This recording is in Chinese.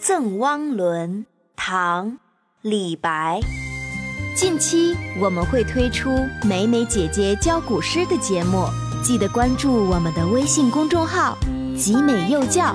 赠汪伦，唐·李白。近期我们会推出美美姐姐教古诗的节目，记得关注我们的微信公众号“集美幼教”。